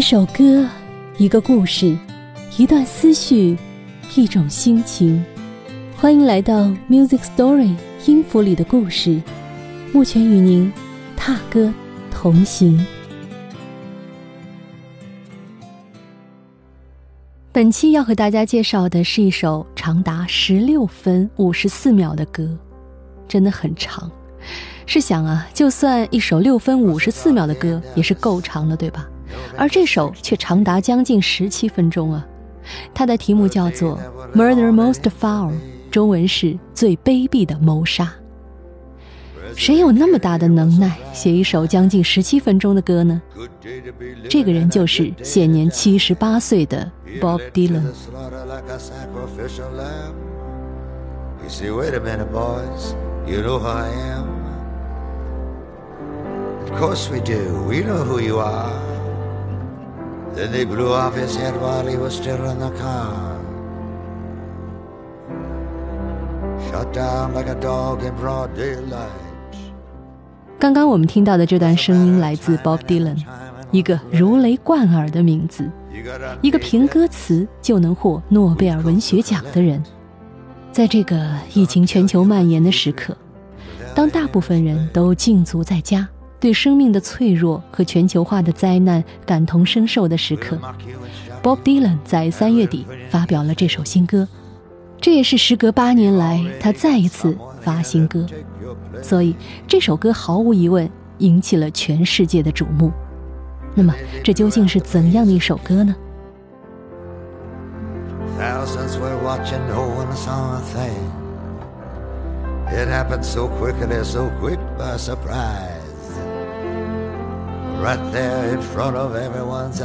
一首歌，一个故事，一段思绪，一种心情。欢迎来到 Music Story 音符里的故事，目前与您踏歌同行。本期要和大家介绍的是一首长达十六分五十四秒的歌，真的很长。试想啊，就算一首六分五十四秒的歌也是够长了，对吧？而这首却长达将近十七分钟啊！它的题目叫做《Murder Most Foul》，中文是最卑鄙的谋杀。谁有那么大的能耐写一首将近十七分钟的歌呢？这个人就是现年七十八岁的 Bob Dylan。Then they blew off his head while he was still in the car. Shot down like a dog in broad daylight. 刚刚我们听到的这段声音来自 Bob Dylan，一个如雷贯耳的名字，一个凭歌词就能获诺贝尔文学奖的人。在这个疫情全球蔓延的时刻，当大部分人都禁足在家。对生命的脆弱和全球化的灾难感同身受的时刻。Bob Dylan 在三月底发表了这首新歌，这也是时隔八年来他再一次发新歌，所以这首歌毫无疑问引起了全世界的瞩目。那么，这究竟是怎样的一首歌呢？Thousands were watching, no one saw a thing. It happened so quickly, so quick by surprise.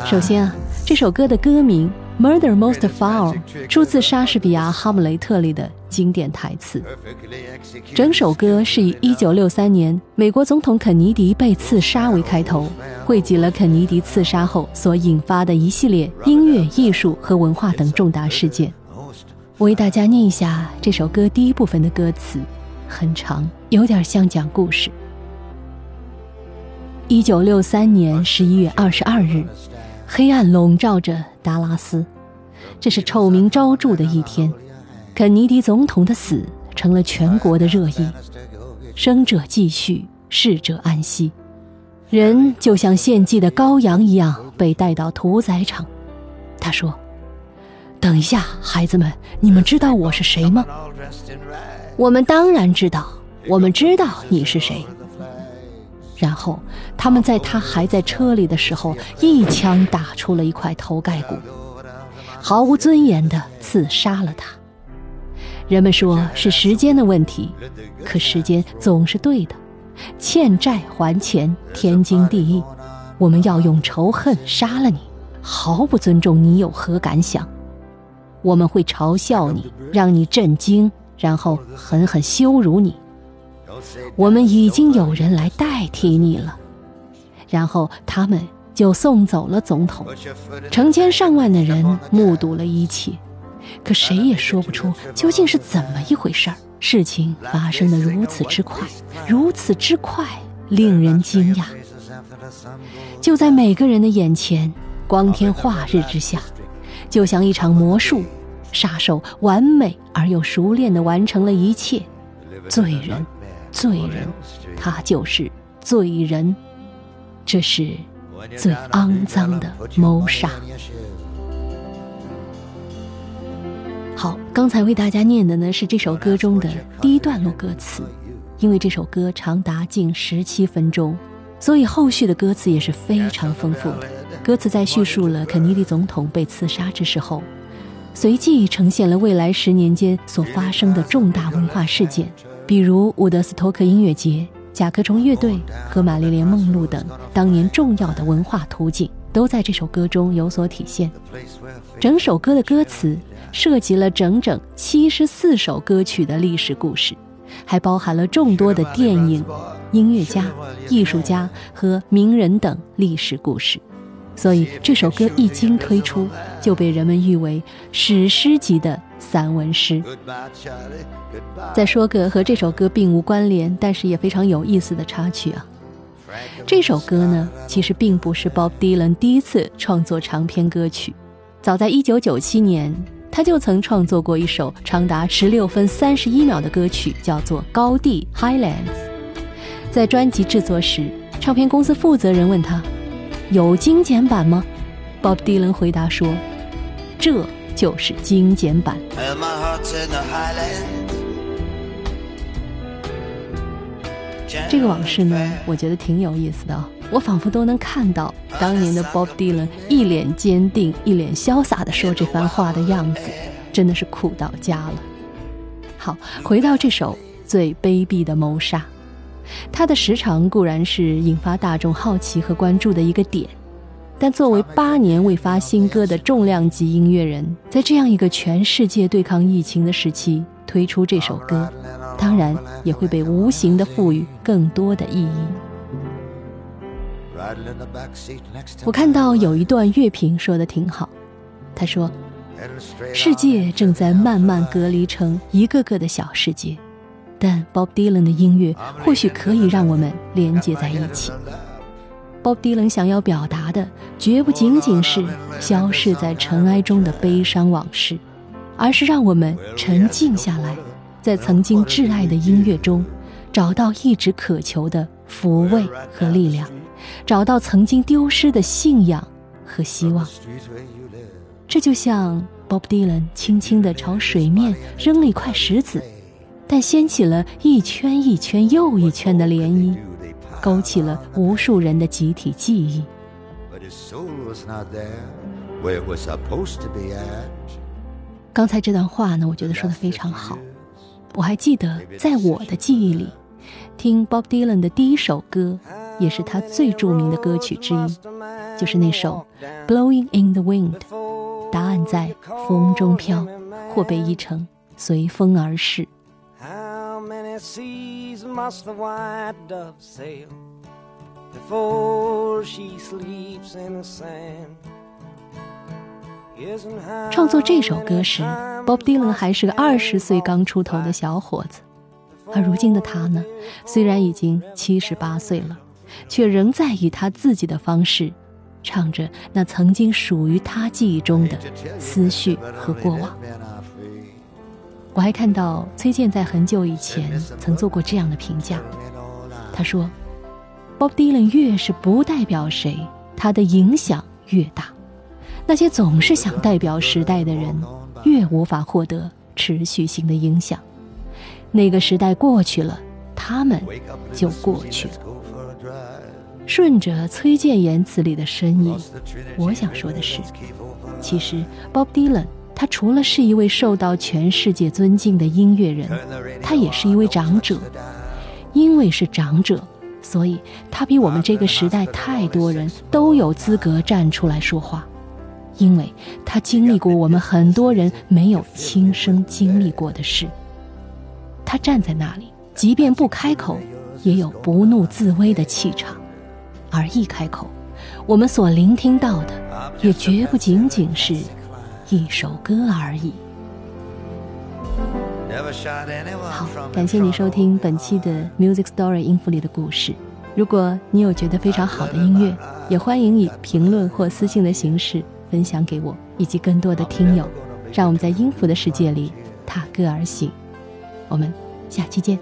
首先啊，这首歌的歌名《Murder Most Foul》出自莎士比亚《哈姆雷特》里的经典台词。整首歌是以1963年美国总统肯尼迪被刺杀为开头，汇集了肯尼迪刺杀后所引发的一系列音乐、艺术和文化等重大事件。我为大家念一下这首歌第一部分的歌词，很长，有点像讲故事。一九六三年十一月二十二日，黑暗笼罩着达拉斯，这是臭名昭著的一天。肯尼迪总统的死成了全国的热议，生者继续，逝者安息，人就像献祭的羔羊一样被带到屠宰场。他说：“等一下，孩子们，你们知道我是谁吗？”我们当然知道，我们知道你是谁。然后，他们在他还在车里的时候，一枪打出了一块头盖骨，毫无尊严地刺杀了他。人们说是时间的问题，可时间总是对的。欠债还钱，天经地义。我们要用仇恨杀了你，毫不尊重你，有何感想？我们会嘲笑你，让你震惊，然后狠狠羞辱你。我们已经有人来代替你了，然后他们就送走了总统。成千上万的人目睹了一切，可谁也说不出究竟是怎么一回事儿。事情发生的如此之快，如此之快，令人惊讶。就在每个人的眼前，光天化日之下，就像一场魔术，杀手完美而又熟练地完成了一切，罪人。罪人，他就是罪人，这是最肮脏的谋杀。好，刚才为大家念的呢是这首歌中的第一段落歌词，因为这首歌长达近十七分钟，所以后续的歌词也是非常丰富的。歌词在叙述了肯尼迪总统被刺杀之时后，随即呈现了未来十年间所发生的重大文化事件。比如伍德斯托克音乐节、甲壳虫乐队和玛丽莲梦露等当年重要的文化途径，都在这首歌中有所体现。整首歌的歌词涉及了整整七十四首歌曲的历史故事，还包含了众多的电影、音乐家、艺术家和名人等历史故事。所以这首歌一经推出，就被人们誉为史诗级的散文诗。再说个和这首歌并无关联，但是也非常有意思的插曲啊。这首歌呢，其实并不是 Bob Dylan 第一次创作长篇歌曲。早在1997年，他就曾创作过一首长达16分31秒的歌曲，叫做《高地 Highlands》。在专辑制作时，唱片公司负责人问他：“有精简版吗？”Bob Dylan 回答说：“这就是精简版。”这个往事呢，我觉得挺有意思的。我仿佛都能看到当年的 Bob Dylan 一脸坚定、一脸潇洒地说这番话的样子，真的是酷到家了。好，回到这首最卑鄙的谋杀，它的时长固然是引发大众好奇和关注的一个点，但作为八年未发新歌的重量级音乐人，在这样一个全世界对抗疫情的时期推出这首歌。当然也会被无形的赋予更多的意义。我看到有一段乐评说的挺好，他说：“世界正在慢慢隔离成一个个的小世界，但 Bob Dylan 的音乐或许可以让我们连接在一起。Bob Dylan 想要表达的绝不仅仅是消逝在尘埃中的悲伤往事，而是让我们沉静下来。”在曾经挚爱的音乐中，找到一直渴求的抚慰和力量，找到曾经丢失的信仰和希望。这就像 Bob Dylan 轻轻地朝水面扔了一块石子，但掀起了一圈一圈又一圈的涟漪，勾起了无数人的集体记忆。刚才这段话呢，我觉得说的非常好。我还记得，在我的记忆里，听 Bob Dylan 的第一首歌，也是他最著名的歌曲之一，就是那首《Blowing in the Wind》。答案在风中飘，或被译成随风而逝。创作这首歌时，Bob Dylan 还是个二十岁刚出头的小伙子，而如今的他呢，虽然已经七十八岁了，却仍在以他自己的方式，唱着那曾经属于他记忆中的思绪和过往。我还看到崔健在很久以前曾做过这样的评价，他说：“Bob Dylan 越是不代表谁，他的影响越大。”那些总是想代表时代的人，越无法获得持续性的影响。那个时代过去了，他们就过去了。顺着崔健言辞里的深意，我想说的是，其实 Bob Dylan 他除了是一位受到全世界尊敬的音乐人，他也是一位长者。因为是长者，所以他比我们这个时代太多人都有资格站出来说话。因为他经历过我们很多人没有亲身经历过的事，他站在那里，即便不开口，也有不怒自威的气场；而一开口，我们所聆听到的，也绝不仅仅是一首歌而已。好，感谢你收听本期的 Music Story 音符里的故事。如果你有觉得非常好的音乐，也欢迎以评论或私信的形式。分享给我以及更多的听友，让我们在音符的世界里踏歌而行。我们下期见。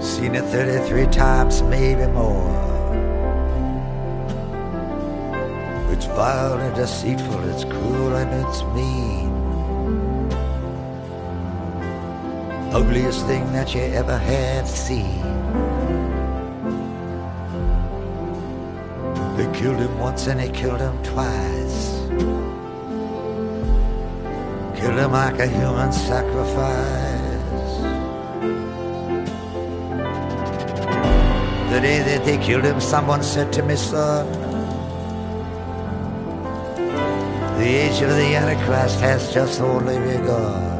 Seen it 33 times, maybe more. It's vile and deceitful, it's cruel and it's mean. Ugliest thing that you ever have seen. They killed him once and they killed him twice. Killed him like a human sacrifice. The day that they killed him, someone said to me, son, the age of the Antichrist has just only begun.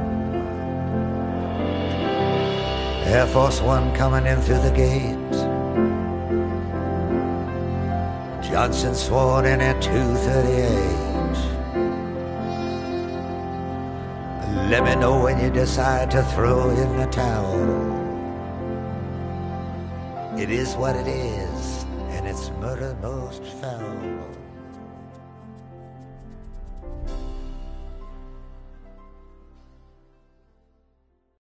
Air Force One coming in through the gate. Johnson sworn in at 238. Let me know when you decide to throw in the towel. It is what it is, and it's murder most foul.